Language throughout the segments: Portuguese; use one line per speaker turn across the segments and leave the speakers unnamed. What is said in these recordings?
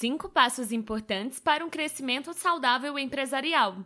Cinco passos importantes para um crescimento saudável empresarial.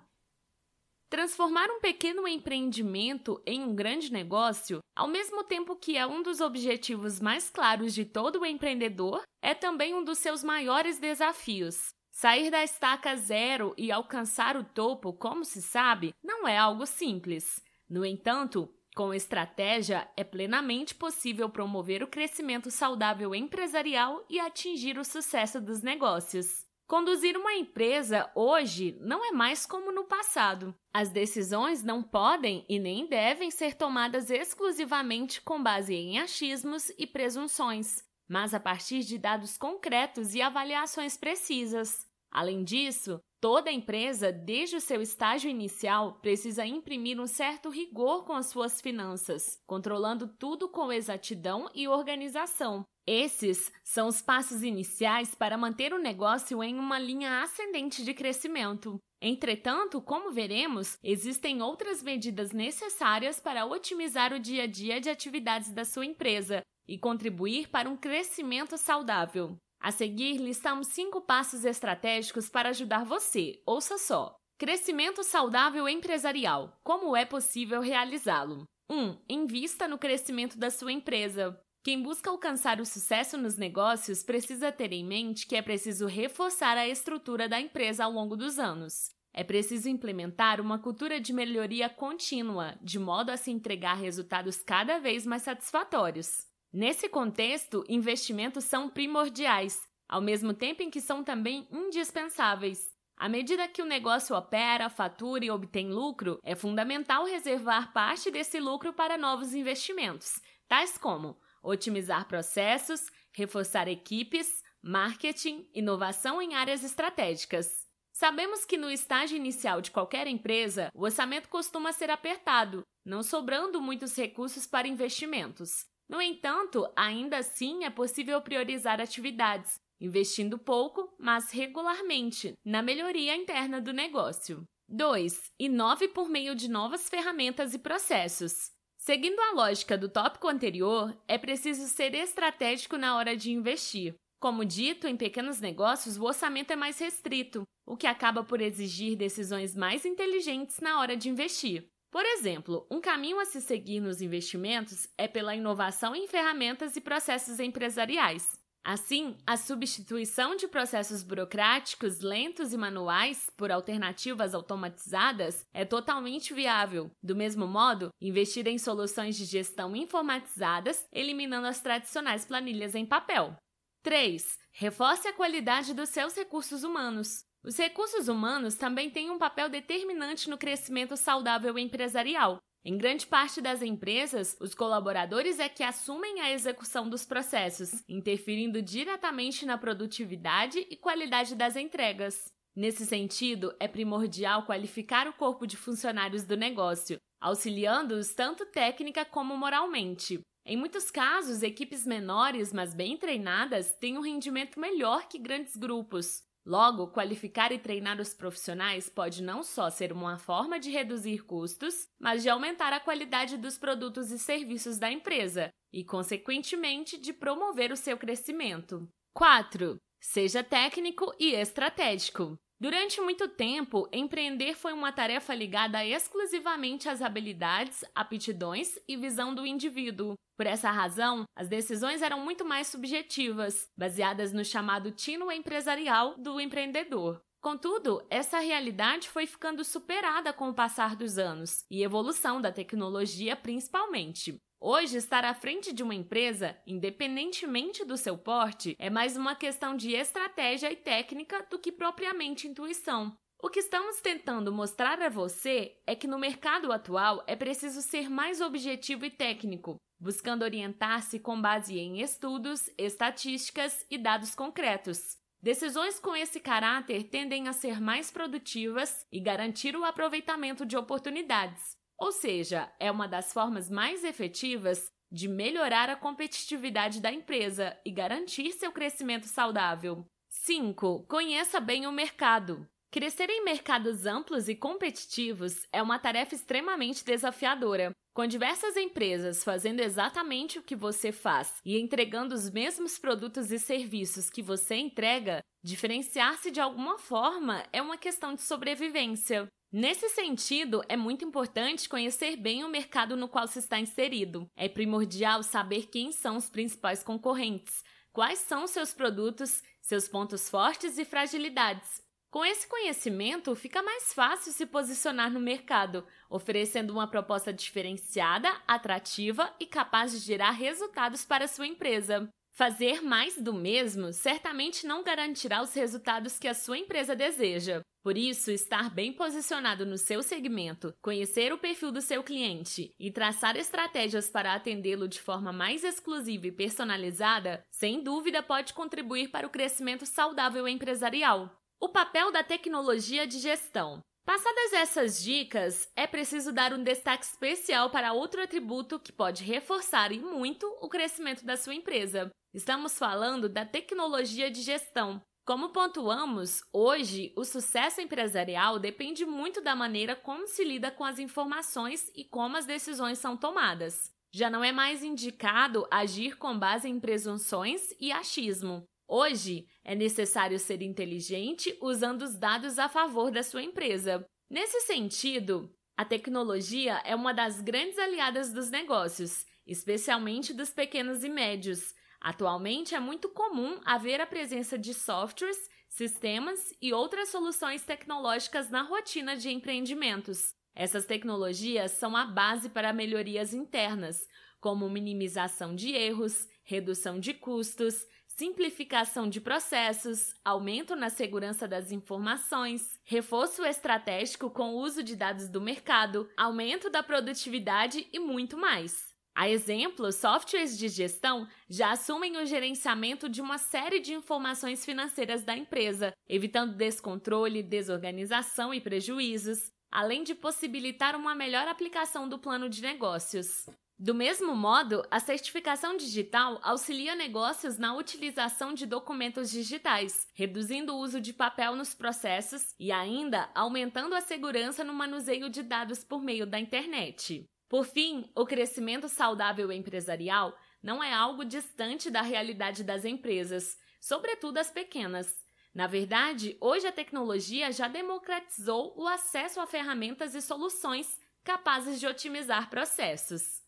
Transformar um pequeno empreendimento em um grande negócio, ao mesmo tempo que é um dos objetivos mais claros de todo empreendedor, é também um dos seus maiores desafios. Sair da estaca zero e alcançar o topo, como se sabe, não é algo simples. No entanto, com estratégia, é plenamente possível promover o crescimento saudável empresarial e atingir o sucesso dos negócios. Conduzir uma empresa hoje não é mais como no passado. As decisões não podem e nem devem ser tomadas exclusivamente com base em achismos e presunções, mas a partir de dados concretos e avaliações precisas. Além disso, Toda empresa, desde o seu estágio inicial, precisa imprimir um certo rigor com as suas finanças, controlando tudo com exatidão e organização. Esses são os passos iniciais para manter o negócio em uma linha ascendente de crescimento. Entretanto, como veremos, existem outras medidas necessárias para otimizar o dia a dia de atividades da sua empresa e contribuir para um crescimento saudável. A seguir, listamos cinco passos estratégicos para ajudar você. Ouça só. Crescimento saudável empresarial. Como é possível realizá-lo? 1. Um, invista no crescimento da sua empresa. Quem busca alcançar o sucesso nos negócios precisa ter em mente que é preciso reforçar a estrutura da empresa ao longo dos anos. É preciso implementar uma cultura de melhoria contínua, de modo a se entregar resultados cada vez mais satisfatórios. Nesse contexto, investimentos são primordiais, ao mesmo tempo em que são também indispensáveis. À medida que o negócio opera, fatura e obtém lucro, é fundamental reservar parte desse lucro para novos investimentos, tais como otimizar processos, reforçar equipes, marketing, inovação em áreas estratégicas. Sabemos que no estágio inicial de qualquer empresa, o orçamento costuma ser apertado, não sobrando muitos recursos para investimentos. No entanto, ainda assim é possível priorizar atividades, investindo pouco, mas regularmente, na melhoria interna do negócio. 2. Inove por meio de novas ferramentas e processos. Seguindo a lógica do tópico anterior, é preciso ser estratégico na hora de investir. Como dito, em pequenos negócios o orçamento é mais restrito, o que acaba por exigir decisões mais inteligentes na hora de investir. Por exemplo, um caminho a se seguir nos investimentos é pela inovação em ferramentas e processos empresariais. Assim, a substituição de processos burocráticos, lentos e manuais por alternativas automatizadas é totalmente viável. Do mesmo modo, investir em soluções de gestão informatizadas, eliminando as tradicionais planilhas em papel. 3. Reforce a qualidade dos seus recursos humanos. Os recursos humanos também têm um papel determinante no crescimento saudável empresarial. Em grande parte das empresas, os colaboradores é que assumem a execução dos processos, interferindo diretamente na produtividade e qualidade das entregas. Nesse sentido, é primordial qualificar o corpo de funcionários do negócio, auxiliando-os tanto técnica como moralmente. Em muitos casos, equipes menores, mas bem treinadas, têm um rendimento melhor que grandes grupos. Logo, qualificar e treinar os profissionais pode não só ser uma forma de reduzir custos, mas de aumentar a qualidade dos produtos e serviços da empresa e, consequentemente, de promover o seu crescimento. 4. Seja técnico e estratégico. Durante muito tempo, empreender foi uma tarefa ligada exclusivamente às habilidades, aptidões e visão do indivíduo. Por essa razão, as decisões eram muito mais subjetivas, baseadas no chamado tino empresarial do empreendedor. Contudo, essa realidade foi ficando superada com o passar dos anos e evolução da tecnologia principalmente. Hoje, estar à frente de uma empresa, independentemente do seu porte, é mais uma questão de estratégia e técnica do que propriamente intuição. O que estamos tentando mostrar a você é que no mercado atual é preciso ser mais objetivo e técnico, buscando orientar-se com base em estudos, estatísticas e dados concretos. Decisões com esse caráter tendem a ser mais produtivas e garantir o aproveitamento de oportunidades. Ou seja, é uma das formas mais efetivas de melhorar a competitividade da empresa e garantir seu crescimento saudável. 5. Conheça bem o mercado. Crescer em mercados amplos e competitivos é uma tarefa extremamente desafiadora. Com diversas empresas fazendo exatamente o que você faz e entregando os mesmos produtos e serviços que você entrega, diferenciar-se de alguma forma é uma questão de sobrevivência. Nesse sentido, é muito importante conhecer bem o mercado no qual se está inserido. É primordial saber quem são os principais concorrentes, quais são seus produtos, seus pontos fortes e fragilidades. Com esse conhecimento, fica mais fácil se posicionar no mercado, oferecendo uma proposta diferenciada, atrativa e capaz de gerar resultados para sua empresa. Fazer mais do mesmo certamente não garantirá os resultados que a sua empresa deseja. Por isso, estar bem posicionado no seu segmento, conhecer o perfil do seu cliente e traçar estratégias para atendê-lo de forma mais exclusiva e personalizada, sem dúvida pode contribuir para o crescimento saudável empresarial. O papel da tecnologia de gestão. Passadas essas dicas, é preciso dar um destaque especial para outro atributo que pode reforçar e muito o crescimento da sua empresa. Estamos falando da tecnologia de gestão. Como pontuamos, hoje o sucesso empresarial depende muito da maneira como se lida com as informações e como as decisões são tomadas. Já não é mais indicado agir com base em presunções e achismo. Hoje, é necessário ser inteligente usando os dados a favor da sua empresa. Nesse sentido, a tecnologia é uma das grandes aliadas dos negócios, especialmente dos pequenos e médios. Atualmente é muito comum haver a presença de softwares, sistemas e outras soluções tecnológicas na rotina de empreendimentos. Essas tecnologias são a base para melhorias internas, como minimização de erros, redução de custos, simplificação de processos, aumento na segurança das informações, reforço estratégico com o uso de dados do mercado, aumento da produtividade e muito mais. A exemplo, softwares de gestão já assumem o gerenciamento de uma série de informações financeiras da empresa, evitando descontrole, desorganização e prejuízos, além de possibilitar uma melhor aplicação do plano de negócios. Do mesmo modo, a certificação digital auxilia negócios na utilização de documentos digitais, reduzindo o uso de papel nos processos e ainda aumentando a segurança no manuseio de dados por meio da internet. Por fim, o crescimento saudável empresarial não é algo distante da realidade das empresas, sobretudo as pequenas. Na verdade, hoje a tecnologia já democratizou o acesso a ferramentas e soluções capazes de otimizar processos.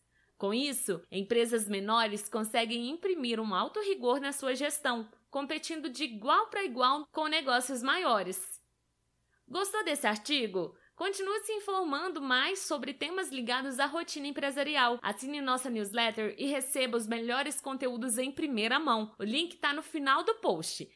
Com isso, empresas menores conseguem imprimir um alto rigor na sua gestão, competindo de igual para igual com negócios maiores. Gostou desse artigo? Continue se informando mais sobre temas ligados à rotina empresarial. Assine nossa newsletter e receba os melhores conteúdos em primeira mão. O link está no final do post.